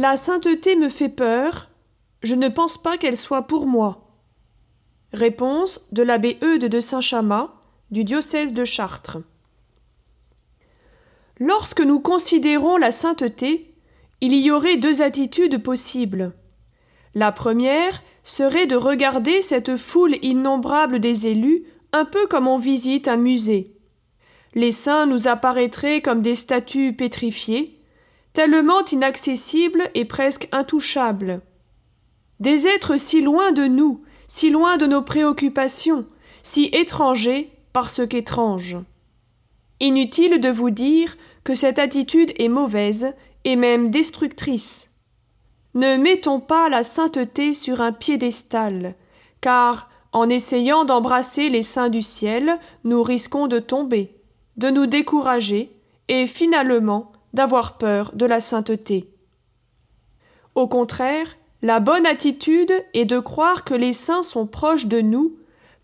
La sainteté me fait peur, je ne pense pas qu'elle soit pour moi. Réponse de l'abbé Eudes de Saint-Chamas, du diocèse de Chartres. Lorsque nous considérons la sainteté, il y aurait deux attitudes possibles. La première serait de regarder cette foule innombrable des élus un peu comme on visite un musée. Les saints nous apparaîtraient comme des statues pétrifiées, tellement inaccessibles et presque intouchables. Des êtres si loin de nous, si loin de nos préoccupations, si étrangers parce qu'étranges. Inutile de vous dire que cette attitude est mauvaise et même destructrice. Ne mettons pas la sainteté sur un piédestal, car en essayant d'embrasser les saints du ciel, nous risquons de tomber, de nous décourager et finalement d'avoir peur de la sainteté. Au contraire, la bonne attitude est de croire que les saints sont proches de nous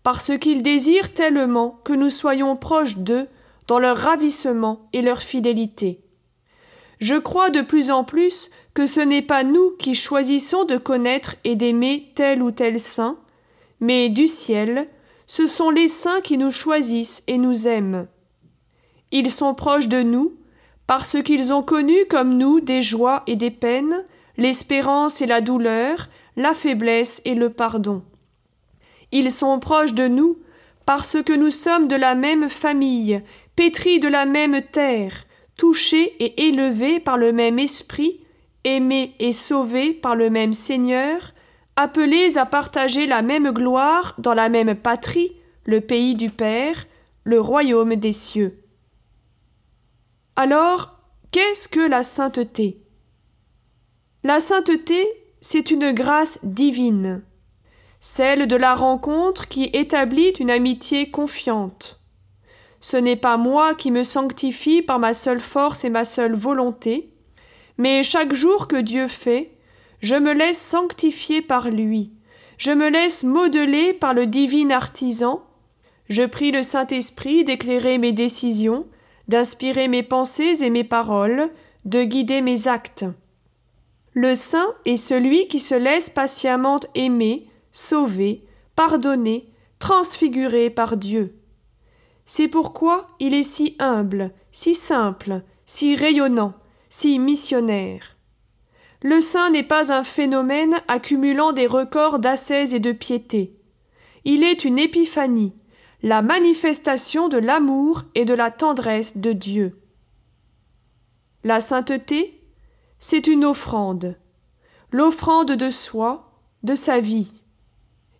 parce qu'ils désirent tellement que nous soyons proches d'eux dans leur ravissement et leur fidélité. Je crois de plus en plus que ce n'est pas nous qui choisissons de connaître et d'aimer tel ou tel saint, mais du ciel, ce sont les saints qui nous choisissent et nous aiment. Ils sont proches de nous parce qu'ils ont connu comme nous des joies et des peines, l'espérance et la douleur, la faiblesse et le pardon. Ils sont proches de nous parce que nous sommes de la même famille, pétris de la même terre, touchés et élevés par le même esprit, aimés et sauvés par le même Seigneur, appelés à partager la même gloire dans la même patrie, le pays du Père, le royaume des cieux. Alors, qu'est-ce que la sainteté? La sainteté, c'est une grâce divine, celle de la rencontre qui établit une amitié confiante. Ce n'est pas moi qui me sanctifie par ma seule force et ma seule volonté, mais chaque jour que Dieu fait, je me laisse sanctifier par lui, je me laisse modeler par le divin artisan, je prie le Saint-Esprit d'éclairer mes décisions, d'inspirer mes pensées et mes paroles, de guider mes actes. Le saint est celui qui se laisse patiemment aimer, sauver, pardonner, transfigurer par Dieu. C'est pourquoi il est si humble, si simple, si rayonnant, si missionnaire. Le saint n'est pas un phénomène accumulant des records d'ascèse et de piété. Il est une épiphanie, la manifestation de l'amour et de la tendresse de Dieu. La sainteté, c'est une offrande, l'offrande de soi, de sa vie.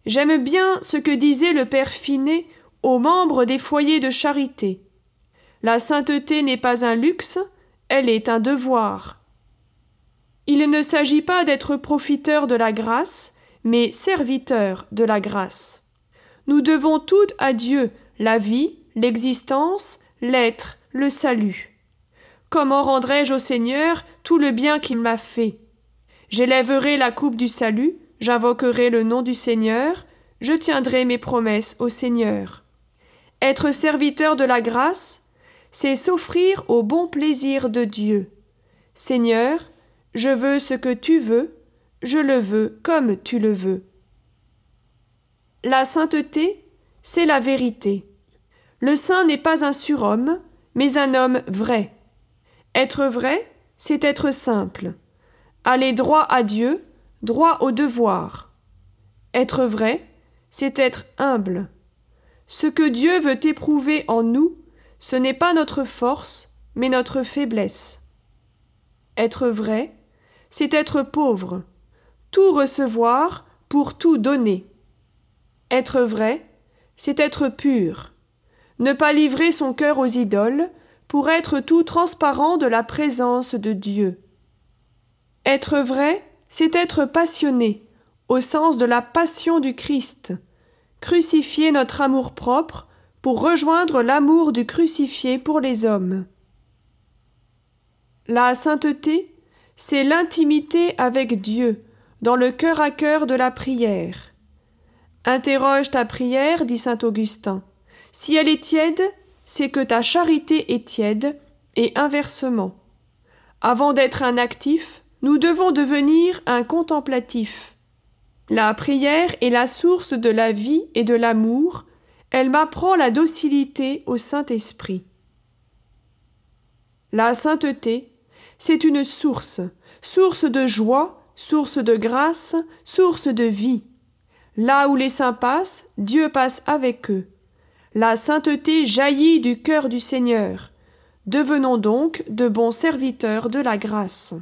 J'aime bien ce que disait le père Finet aux membres des foyers de charité. La sainteté n'est pas un luxe, elle est un devoir. Il ne s'agit pas d'être profiteur de la grâce, mais serviteur de la grâce. Nous devons tout à Dieu, la vie, l'existence, l'être, le salut. Comment rendrai-je au Seigneur tout le bien qu'il m'a fait? J'élèverai la coupe du salut, j'invoquerai le nom du Seigneur, je tiendrai mes promesses au Seigneur. Être serviteur de la grâce, c'est s'offrir au bon plaisir de Dieu. Seigneur, je veux ce que tu veux, je le veux comme tu le veux. La sainteté, c'est la vérité. Le saint n'est pas un surhomme, mais un homme vrai. Être vrai, c'est être simple. Aller droit à Dieu, droit au devoir. Être vrai, c'est être humble. Ce que Dieu veut éprouver en nous, ce n'est pas notre force, mais notre faiblesse. Être vrai, c'est être pauvre, tout recevoir pour tout donner. Être vrai, c'est être pur, ne pas livrer son cœur aux idoles pour être tout transparent de la présence de Dieu. Être vrai, c'est être passionné, au sens de la passion du Christ, crucifier notre amour-propre pour rejoindre l'amour du crucifié pour les hommes. La sainteté, c'est l'intimité avec Dieu, dans le cœur à cœur de la prière. Interroge ta prière, dit saint Augustin. Si elle est tiède, c'est que ta charité est tiède, et inversement. Avant d'être un actif, nous devons devenir un contemplatif. La prière est la source de la vie et de l'amour, elle m'apprend la docilité au Saint-Esprit. La sainteté, c'est une source, source de joie, source de grâce, source de vie. Là où les saints passent, Dieu passe avec eux. La sainteté jaillit du cœur du Seigneur. Devenons donc de bons serviteurs de la grâce.